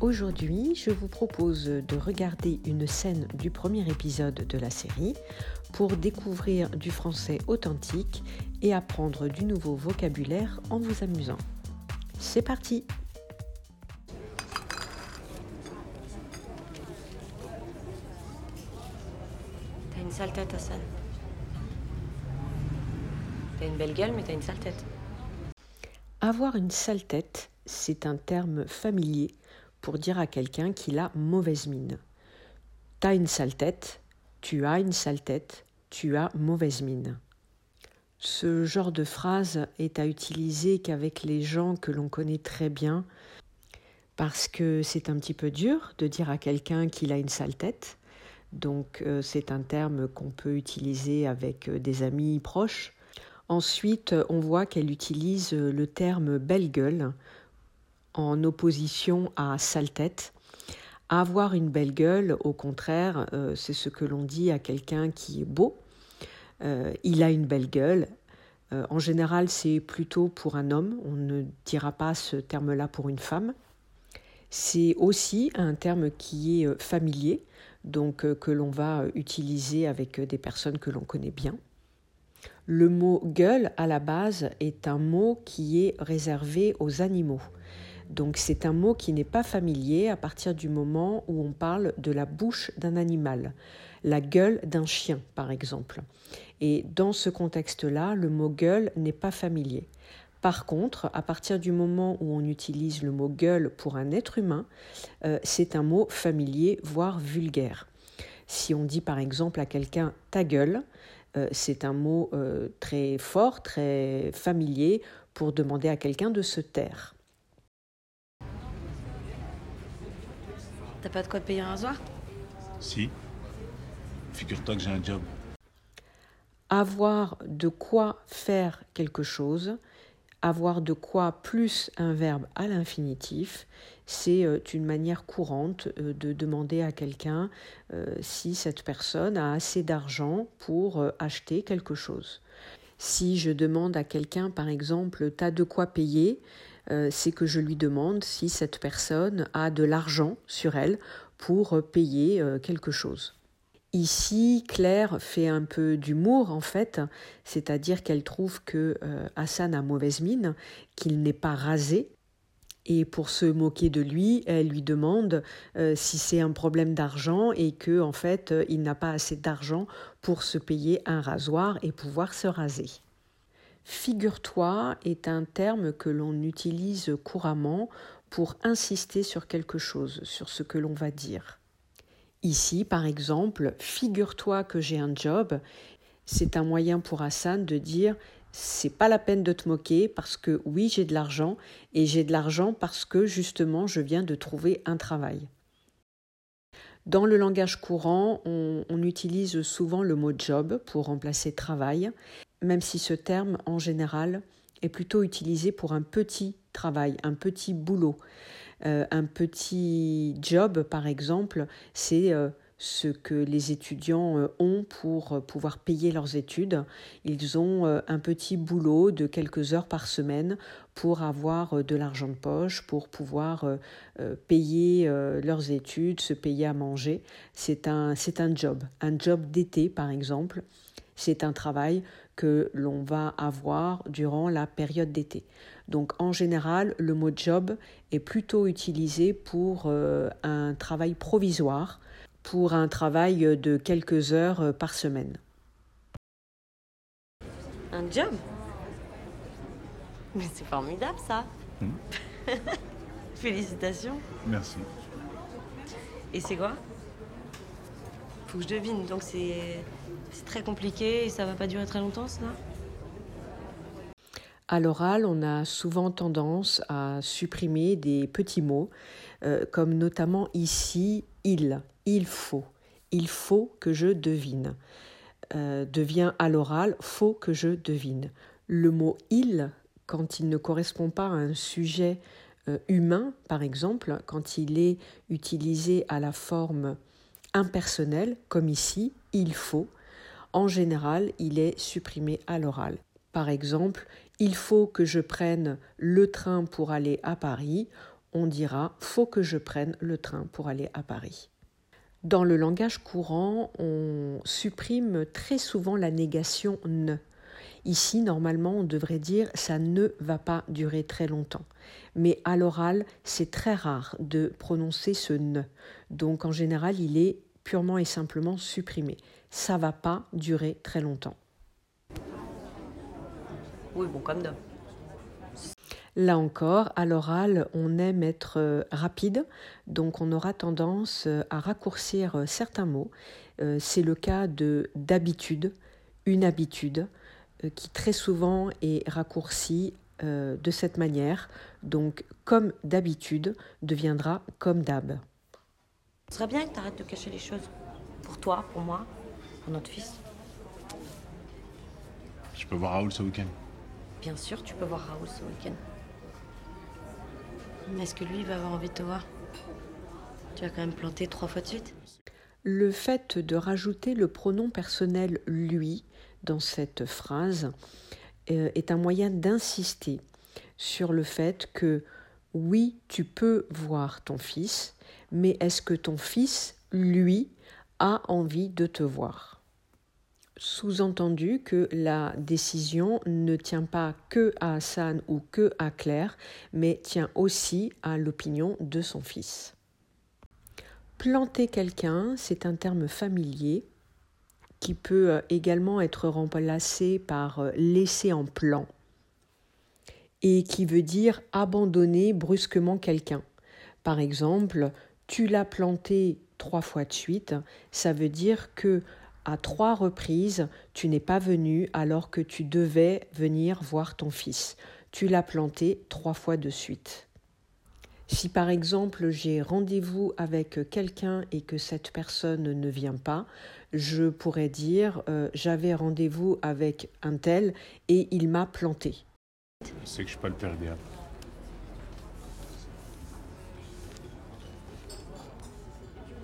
Aujourd'hui, je vous propose de regarder une scène du premier épisode de la série pour découvrir du français authentique et apprendre du nouveau vocabulaire en vous amusant. C'est parti T'as une sale tête, Hassan. T'as une belle gueule, mais t'as une sale tête. Avoir une sale tête, c'est un terme familier pour dire à quelqu'un qu'il a mauvaise mine. T'as une sale tête, tu as une sale tête, tu as mauvaise mine. Ce genre de phrase est à utiliser qu'avec les gens que l'on connaît très bien, parce que c'est un petit peu dur de dire à quelqu'un qu'il a une sale tête. Donc euh, c'est un terme qu'on peut utiliser avec euh, des amis proches. Ensuite, on voit qu'elle utilise le terme belle gueule en opposition à sale tête. Avoir une belle gueule, au contraire, euh, c'est ce que l'on dit à quelqu'un qui est beau. Euh, il a une belle gueule. Euh, en général, c'est plutôt pour un homme. On ne dira pas ce terme-là pour une femme. C'est aussi un terme qui est familier, donc que l'on va utiliser avec des personnes que l'on connaît bien. Le mot gueule, à la base, est un mot qui est réservé aux animaux. Donc c'est un mot qui n'est pas familier à partir du moment où on parle de la bouche d'un animal, la gueule d'un chien par exemple. Et dans ce contexte-là, le mot gueule n'est pas familier. Par contre, à partir du moment où on utilise le mot gueule pour un être humain, euh, c'est un mot familier, voire vulgaire. Si on dit par exemple à quelqu'un ta gueule, euh, c'est un mot euh, très fort, très familier pour demander à quelqu'un de se taire. T'as pas de quoi te payer un rasoir? Si. Figure-toi que j'ai un job. Avoir de quoi faire quelque chose, avoir de quoi plus un verbe à l'infinitif, c'est euh, une manière courante euh, de demander à quelqu'un euh, si cette personne a assez d'argent pour acheter quelque chose. Si je demande à quelqu'un, par exemple, t'as de quoi payer, euh, c'est que je lui demande si cette personne a de l'argent sur elle pour payer euh, quelque chose. Ici, Claire fait un peu d'humour en fait, c'est-à-dire qu'elle trouve que euh, Hassan a mauvaise mine, qu'il n'est pas rasé. Et pour se moquer de lui, elle lui demande si c'est un problème d'argent et que en fait il n'a pas assez d'argent pour se payer un rasoir et pouvoir se raser. Figure-toi est un terme que l'on utilise couramment pour insister sur quelque chose, sur ce que l'on va dire. Ici, par exemple, figure-toi que j'ai un job, c'est un moyen pour Hassan de dire c'est pas la peine de te moquer parce que oui, j'ai de l'argent et j'ai de l'argent parce que justement je viens de trouver un travail. Dans le langage courant, on, utilise souvent le mot job pour remplacer travail même si ce terme, en général, est plutôt utilisé pour un petit travail, un petit boulot. Euh, un petit job, par exemple, c'est euh, ce que les étudiants euh, ont pour pouvoir payer leurs études. Ils ont un petit boulot de quelques heures par semaine pour avoir de l'argent de poche, pour pouvoir payer leurs études, se payer à manger. C'est un, c'est un job, un job d'été, par exemple. C'est un travail que l'on va avoir durant la période d'été. Donc en général, le mot job est plutôt utilisé pour euh, un travail provisoire, pour un travail de quelques heures euh, par semaine. Un job? Mais c'est formidable ça Hmm. Félicitations Merci. Et c'est quoi? Faut que je devine, donc c'est c'est très compliqué et ça va pas durer très longtemps, ça À l'oral, on a souvent tendance à supprimer des petits mots, euh, comme notamment ici, il, il faut, il faut que je devine. Euh, devient à l'oral, faut que je devine. Le mot il, quand il ne correspond pas à un sujet euh, humain, par exemple, quand il est utilisé à la forme impersonnelle, comme ici, il faut, en général, il est supprimé à l'oral. Par exemple, il faut que je prenne le train pour aller à Paris. on dira faut que je prenne le train pour aller à Paris. Dans le langage courant, on supprime très souvent la négation ne. Ici, normalement, on devrait dire ça ne va pas durer très longtemps. Mais à l'oral, c'est très rare de prononcer ce ne. Donc en général, il est purement et simplement supprimé. Ça va pas durer très longtemps. Oui, bon, comme d'hab. Là encore, à l'oral, on aime être euh, rapide, donc on aura tendance euh, à raccourcir euh, certains mots. C'est le cas de d'habitude, une habitude, qui très souvent est raccourci de cette manière. Donc, comme d'habitude deviendra comme d'hab. Ce serait bien que tu arrêtes de cacher les choses. Pour toi, pour moi, pour notre fils. Je peux voir Raoul ce week-end Bien sûr, tu peux voir Raoul ce week-end. Mais est-ce que lui va avoir envie de te voir? Tu vas quand même planter trois fois de suite Le fait de rajouter le pronom personnel lui dans cette phrase euh, est un moyen d'insister sur le fait que oui, tu peux voir ton fils, mais est-ce que ton fils, lui, a envie de te voir? Sous-entendu que la décision ne tient pas que à Hassan ou que à Claire, mais tient aussi à l'opinion de son fils. Planter quelqu'un, c'est un terme familier qui peut euh, également être remplacé par euh, laisser en plan et qui veut dire abandonner brusquement quelqu'un. Par exemple, tu l'as planté trois fois de suite, ça veut dire que à trois reprises, tu n'es pas venu alors que tu devais venir voir ton fils. Tu l'as planté trois fois de suite. Si par exemple j'ai rendez-vous avec quelqu'un et que cette personne ne vient pas, je pourrais dire euh, j'avais rendez-vous avec un tel et il m'a planté. C'est que je suis pas le père idéal.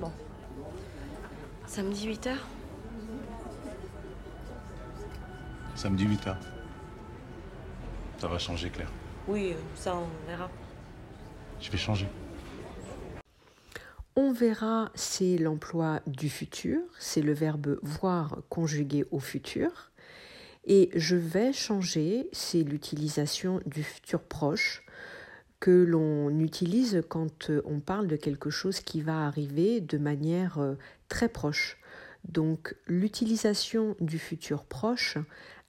Bon. Samedi 8h Samedi 8h. Ça va changer, Claire. Oui, ça on verra. Je vais changer. On verra, c'est l'emploi du futur, c'est le verbe voir conjugué au futur. Et je vais changer, c'est l'utilisation du futur proche que l'on utilise quand on parle de quelque chose qui va arriver de manière euh, très proche. Donc l'utilisation du futur proche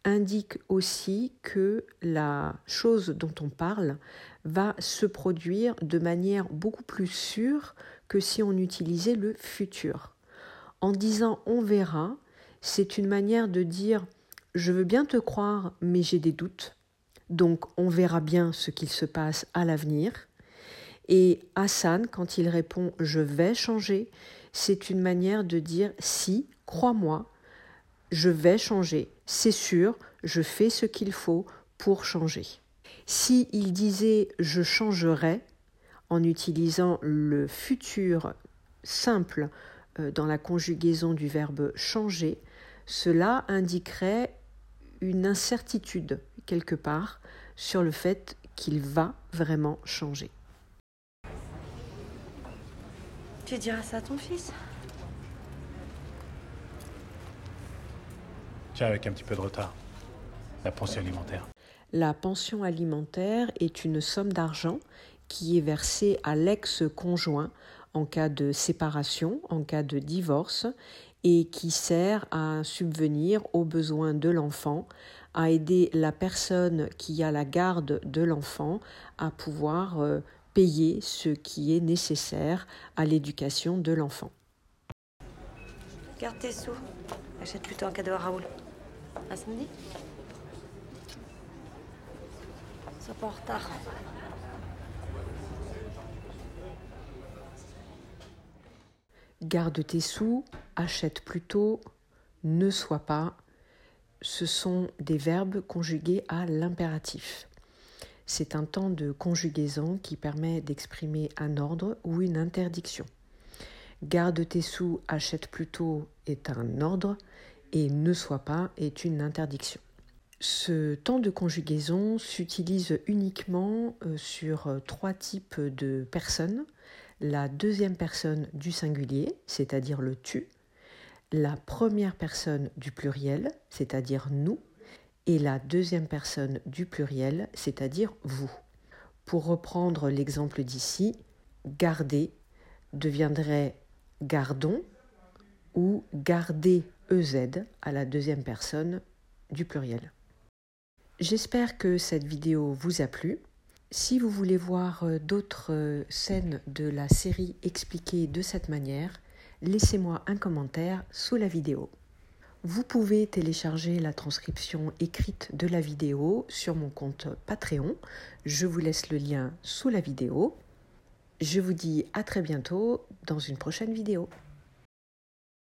indique aussi que la chose dont on parle va se produire de manière beaucoup plus sûre que si on utilisait le futur. En disant on verra, c'est une manière de dire je veux bien te croire mais j'ai des doutes. Donc on verra bien ce qu'il se passe à l'avenir. Et Hassan, quand il répond je vais changer, c'est une manière de dire si, crois-moi, je vais changer. C'est sûr, je fais ce qu'il faut pour changer. Si il disait je changerai en utilisant le futur simple euh, dans la conjugaison du verbe changer, cela indiquerait une incertitude quelque part sur le fait qu'il va vraiment changer. Tu diras ça à ton fils? Avec un petit peu de retard. La pension alimentaire. La pension alimentaire est une somme d'argent qui est versée à l'ex-conjoint en cas de séparation, en cas de divorce, et qui sert à subvenir aux besoins de l'enfant, à aider la personne qui a la garde de l'enfant à pouvoir euh, payer ce qui est nécessaire à l'éducation de l'enfant. Garde tes sous. Achète plutôt un cadeau à Raoul. À samedi Sois pas en retard. Garde tes sous, achète plutôt, ne sois pas. Ce sont des verbes conjugués à l'impératif. C'est un temps de conjugaison qui permet d'exprimer un ordre ou une interdiction. Garde tes sous, achète plutôt est un ordre et ne soit pas est une interdiction. Ce temps de conjugaison s'utilise uniquement euh, sur euh, trois types de personnes. La deuxième personne du singulier, c'est-à-dire le tu, la première personne du pluriel, c'est-à-dire nous, et la deuxième personne du pluriel, c'est-à-dire vous. Pour reprendre l'exemple d'ici, garder deviendrait gardons ou garder EZ à la deuxième personne du pluriel. J'espère que cette vidéo vous a plu. Si vous voulez voir euh, d'autres euh, scènes de la série expliquées de cette manière, laissez-moi un commentaire sous la vidéo. Vous pouvez télécharger la transcription écrite de la vidéo sur mon compte Patreon. Je vous laisse le lien sous la vidéo. Je vous dis à très bientôt dans une prochaine vidéo.